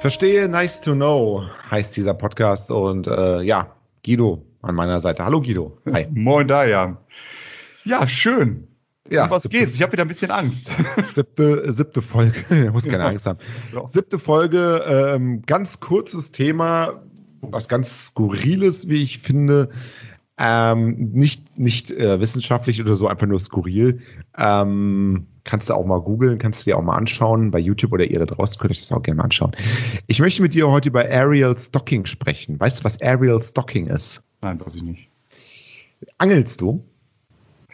Verstehe, nice to know, heißt dieser Podcast. Und äh, ja, Guido an meiner Seite. Hallo Guido. Hi. Moin Dajan. Ja, schön. Ja, um was siebte, geht's? Ich habe wieder ein bisschen Angst. Siebte, siebte Folge, muss keine ja. Angst haben. Ja. Siebte Folge, ähm, ganz kurzes Thema, was ganz skurriles, wie ich finde. Ähm, nicht nicht äh, wissenschaftlich oder so, einfach nur skurril. Ähm, kannst du auch mal googeln, kannst du dir auch mal anschauen. Bei YouTube oder ihr da draußen könnt ihr das auch gerne mal anschauen. Ich möchte mit dir heute über Aerial Stocking sprechen. Weißt du, was Aerial Stocking ist? Nein, weiß ich nicht. Angelst du?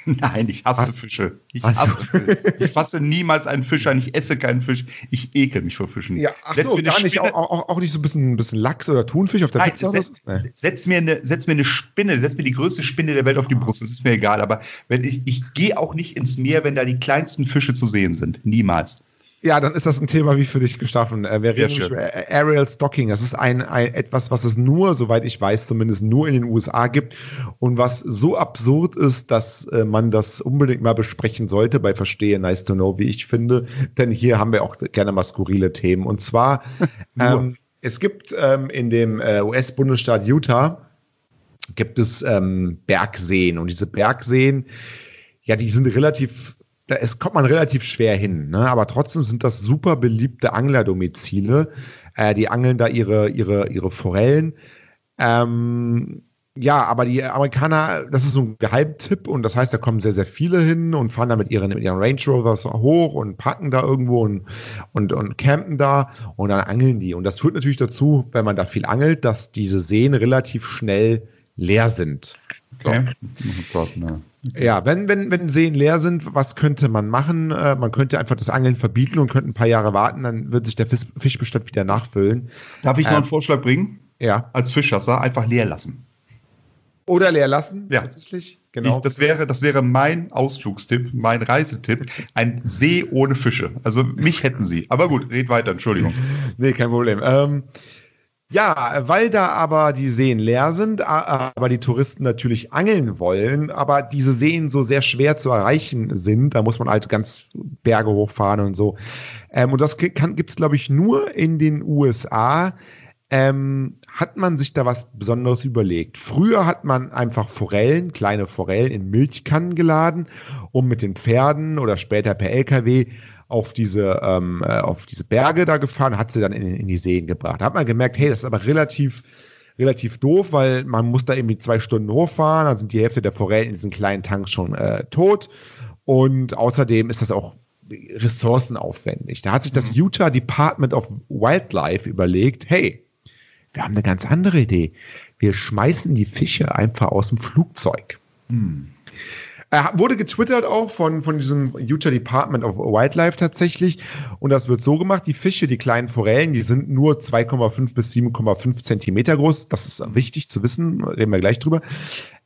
Nein, ich hasse Was? Fische. Ich Was? hasse Fische. Ich fasse niemals einen Fisch an. Ich esse keinen Fisch. Ich ekel mich vor Fischen. Ja, ach setz so, gar nicht. Auch, auch, auch, nicht so ein bisschen, ein bisschen Lachs oder Thunfisch auf der Nein, Pizza? Setz, nee. setz, mir eine, setz mir eine Spinne, setz mir die größte Spinne der Welt auf die Brust. Das ist mir egal. Aber wenn ich, ich gehe auch nicht ins Meer, wenn da die kleinsten Fische zu sehen sind. Niemals. Ja, dann ist das ein Thema wie für dich geschaffen. Äh, wir reden über Aerial Stocking. Das ist ein, ein, etwas, was es nur, soweit ich weiß, zumindest nur in den USA gibt und was so absurd ist, dass äh, man das unbedingt mal besprechen sollte bei Verstehe Nice to Know, wie ich finde. Denn hier haben wir auch gerne mal skurrile Themen. Und zwar, ähm, es gibt ähm, in dem äh, US-Bundesstaat Utah gibt es ähm, Bergseen und diese Bergseen, ja, die sind relativ da es kommt man relativ schwer hin, ne? aber trotzdem sind das super beliebte Anglerdomizile. Äh, die angeln da ihre, ihre, ihre Forellen. Ähm, ja, aber die Amerikaner, das ist so ein Geheimtipp und das heißt, da kommen sehr, sehr viele hin und fahren da mit ihren, mit ihren Range Rovers hoch und parken da irgendwo und, und, und campen da und dann angeln die. Und das führt natürlich dazu, wenn man da viel angelt, dass diese Seen relativ schnell leer sind. Okay. So. Oh Gott, ne. Ja, wenn, wenn, wenn Seen leer sind, was könnte man machen? Äh, man könnte einfach das Angeln verbieten und könnte ein paar Jahre warten, dann wird sich der Fisch, Fischbestand wieder nachfüllen. Darf ich noch einen ähm, Vorschlag bringen? Ja. Als Fischschasser einfach leer lassen. Oder leer lassen, ja. tatsächlich. Genau. Ich, das, wäre, das wäre mein Ausflugstipp, mein Reisetipp. Ein See ohne Fische. Also mich hätten sie. Aber gut, red weiter, Entschuldigung. nee, kein Problem. Ähm, ja, weil da aber die Seen leer sind, aber die Touristen natürlich angeln wollen, aber diese Seen so sehr schwer zu erreichen sind, da muss man halt ganz Berge hochfahren und so. Ähm, und das gibt es, glaube ich, nur in den USA. Ähm, hat man sich da was Besonderes überlegt. Früher hat man einfach Forellen, kleine Forellen in Milchkannen geladen, um mit den Pferden oder später per LKW auf diese, ähm, äh, auf diese Berge da gefahren, hat sie dann in, in die Seen gebracht. Da hat man gemerkt, hey, das ist aber relativ, relativ doof, weil man muss da irgendwie zwei Stunden hochfahren, dann sind die Hälfte der Forellen in diesen kleinen Tanks schon äh, tot. Und außerdem ist das auch ressourcenaufwendig. Da hat sich das mhm. Utah Department of Wildlife überlegt, hey, wir haben eine ganz andere Idee. Wir schmeißen die Fische einfach aus dem Flugzeug. Hm. Er wurde getwittert auch von, von diesem Utah Department of Wildlife tatsächlich. Und das wird so gemacht: die Fische, die kleinen Forellen, die sind nur 2,5 bis 7,5 Zentimeter groß. Das ist wichtig zu wissen, reden wir gleich drüber.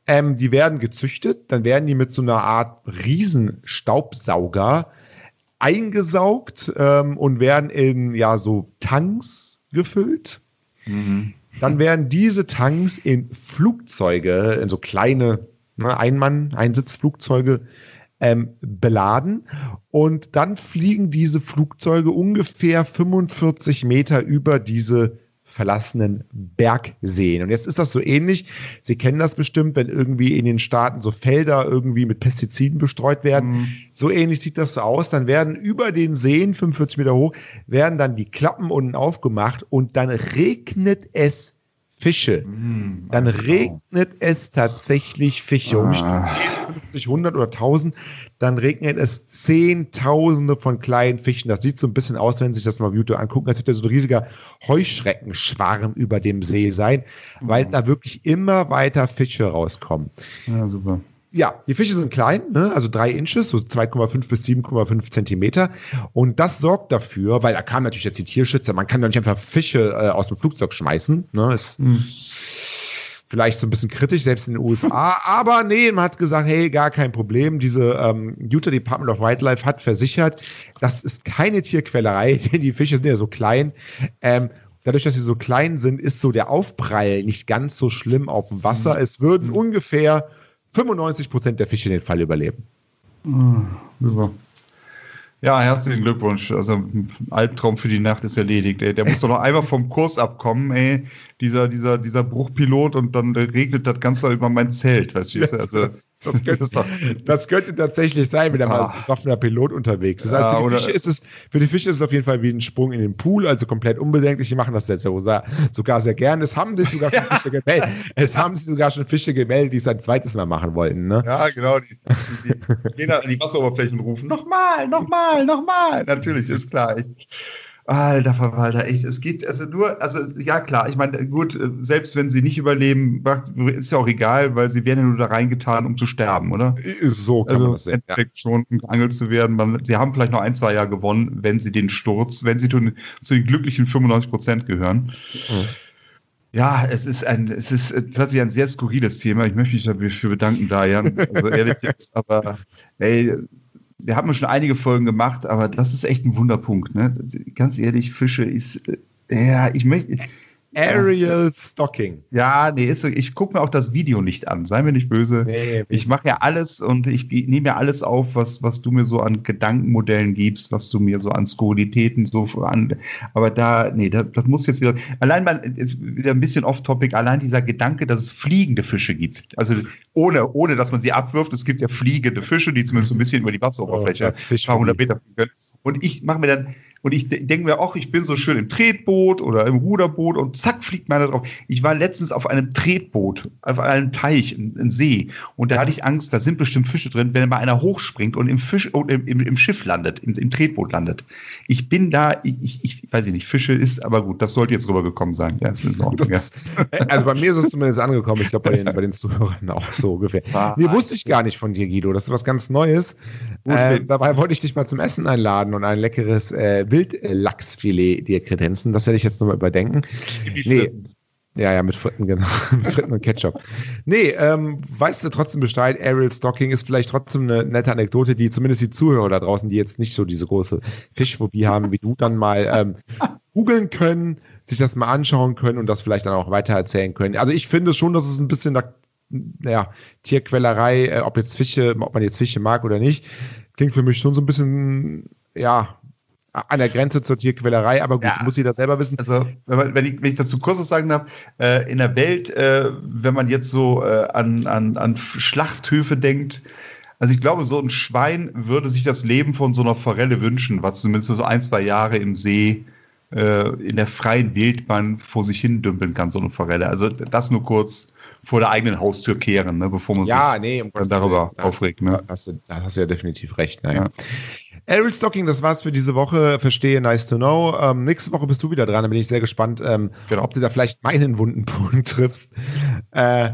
Ähm, die werden gezüchtet, dann werden die mit so einer Art Riesenstaubsauger eingesaugt ähm, und werden in ja so Tanks gefüllt. Mhm. Dann werden diese Tanks in Flugzeuge, in so kleine ne, Einmann-Einsitzflugzeuge ähm, beladen. Und dann fliegen diese Flugzeuge ungefähr 45 Meter über diese verlassenen Bergseen. Und jetzt ist das so ähnlich. Sie kennen das bestimmt, wenn irgendwie in den Staaten so Felder irgendwie mit Pestiziden bestreut werden. Mhm. So ähnlich sieht das so aus. Dann werden über den Seen, 45 Meter hoch, werden dann die Klappen unten aufgemacht und dann regnet es Fische. Mm, dann genau. regnet es tatsächlich Fische. Um ah. 50, 100 oder 1000, dann regnet es Zehntausende von kleinen Fischen. Das sieht so ein bisschen aus, wenn Sie sich das mal auf YouTube angucken, als würde so ein riesiger Heuschreckenschwarm über dem See sein, weil mm. da wirklich immer weiter Fische rauskommen. Ja, super. Ja, die Fische sind klein, ne? also drei Inches, so 2,5 bis 7,5 Zentimeter. Und das sorgt dafür, weil da kam natürlich jetzt die Tierschützer, man kann doch nicht einfach Fische äh, aus dem Flugzeug schmeißen. Ne? Ist mhm. vielleicht so ein bisschen kritisch, selbst in den USA. Aber nee, man hat gesagt, hey, gar kein Problem. Diese ähm, Utah Department of Wildlife hat versichert, das ist keine Tierquälerei, denn die Fische sind ja so klein. Ähm, dadurch, dass sie so klein sind, ist so der Aufprall nicht ganz so schlimm auf dem Wasser. Mhm. Es würden mhm. ungefähr 95 Prozent der Fische den Fall überleben. Super. Ja, herzlichen Glückwunsch. Also ein Albtraum für die Nacht ist erledigt. Ey. Der muss doch noch einmal vom Kurs abkommen, ey. Dieser, dieser, dieser Bruchpilot und dann regnet das Ganze über mein Zelt, weißt du? Also, das, könnte, das, könnte, tatsächlich sein, wenn er mal als besoffener Pilot unterwegs ist. Also für, die Fische ist es, für die Fische ist es auf jeden Fall wie ein Sprung in den Pool, also komplett unbedenklich. Die machen das jetzt sogar sehr gern. Es haben sich sogar schon Fische gemeldet. Es haben sich sogar schon Fische gemeldet, die es ein zweites Mal machen wollten. Ne? Ja, genau. Die, die, die gehen an die Wasseroberflächen rufen. Nochmal, nochmal, nochmal. Natürlich, ist klar. Ich, Alter Verwalter, echt, es geht also nur, also ja klar, ich meine, gut, selbst wenn sie nicht überleben, ist ja auch egal, weil sie werden ja nur da reingetan, um zu sterben, oder? So kann also man das sehen. Ja. schon geangelt zu werden. Man, sie haben vielleicht noch ein, zwei Jahre gewonnen, wenn sie den Sturz, wenn sie zu, zu den glücklichen 95 Prozent gehören. Mhm. Ja, es ist ein, es ist tatsächlich ein sehr skurriles Thema. Ich möchte mich dafür bedanken, Dajan. Also ehrlich jetzt, aber ey, wir haben schon einige Folgen gemacht, aber das ist echt ein Wunderpunkt. Ne? Ganz ehrlich, Fische ist, äh, ja, ich möchte, Aerial Stocking. Ja, nee, ist ich gucke mir auch das Video nicht an, sei mir nicht böse. Nee, ich mache ja alles und ich nehme ja alles auf, was, was du mir so an Gedankenmodellen gibst, was du mir so an Skurrilitäten so an. Aber da, nee, das, das muss jetzt wieder. Allein mal, ist wieder ein bisschen off-topic, allein dieser Gedanke, dass es fliegende Fische gibt. Also ohne, ohne dass man sie abwirft, es gibt ja fliegende Fische, die zumindest so ein bisschen über die Wasseroberfläche oh, ein paar hundert Meter fliegen können. Und ich mache mir dann und ich denke mir, ach, ich bin so schön im Tretboot oder im Ruderboot und zack, fliegt meiner drauf. Ich war letztens auf einem Tretboot, auf einem Teich, ein See. Und da hatte ich Angst, da sind bestimmt Fische drin, wenn mal einer hochspringt und im, Fisch, oh, im, im, Schiff landet, im, im, Tretboot landet. Ich bin da, ich, ich, ich weiß nicht, Fische ist, aber gut, das sollte jetzt rübergekommen sein. Ja, ist in Ordnung, ja. Also bei mir ist es zumindest angekommen. Ich glaube, bei den, bei den Zuhörern auch so ungefähr. Ah, nee, wusste ich gar nicht von dir, Guido. Das ist was ganz Neues. Äh, dabei wollte ich dich mal zum Essen einladen und ein leckeres äh, Wildlachsfilet dir kredenzen. Das werde ich jetzt nochmal überdenken. Nee. Ja, ja, mit Fritten, genau. mit Fritten und Ketchup. Nee, ähm, weißt du trotzdem Bescheid, Ariel Stocking ist vielleicht trotzdem eine nette Anekdote, die zumindest die Zuhörer da draußen, die jetzt nicht so diese große Fischphobie haben wie du, dann mal ähm, googeln können, sich das mal anschauen können und das vielleicht dann auch weitererzählen können. Also ich finde schon, dass es ein bisschen da naja, Tierquälerei, äh, ob jetzt Fische, ob man jetzt Fische mag oder nicht, klingt für mich schon so ein bisschen, ja, an der Grenze zur Tierquälerei, aber gut, ja, muss jeder selber wissen. Also, wenn, man, wenn, ich, wenn ich dazu kurz was sagen darf, äh, in der Welt, äh, wenn man jetzt so äh, an, an, an Schlachthöfe denkt, also ich glaube, so ein Schwein würde sich das Leben von so einer Forelle wünschen, was zumindest so ein, zwei Jahre im See äh, in der freien Wildbahn vor sich hin dümpeln kann, so eine Forelle. Also das nur kurz vor der eigenen Haustür kehren, ne, bevor man ja, sich nee, um darüber da aufregt. Ne? Da, hast du, da hast du ja definitiv recht. Naja. Ja. Ariel Stocking, das war's für diese Woche. Verstehe, nice to know. Ähm, nächste Woche bist du wieder dran, da bin ich sehr gespannt, ähm, genau. ob du da vielleicht meinen wunden Punkt triffst. Äh,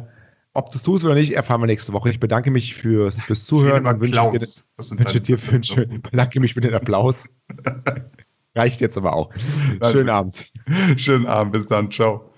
ob du es tust oder nicht, erfahren wir nächste Woche. Ich bedanke mich fürs, fürs Zuhören und wünsche dir, wünsche dir für einen schönen, bedanke mich für den Applaus. Reicht jetzt aber auch. Schönen Abend. Schönen Abend, bis dann, ciao.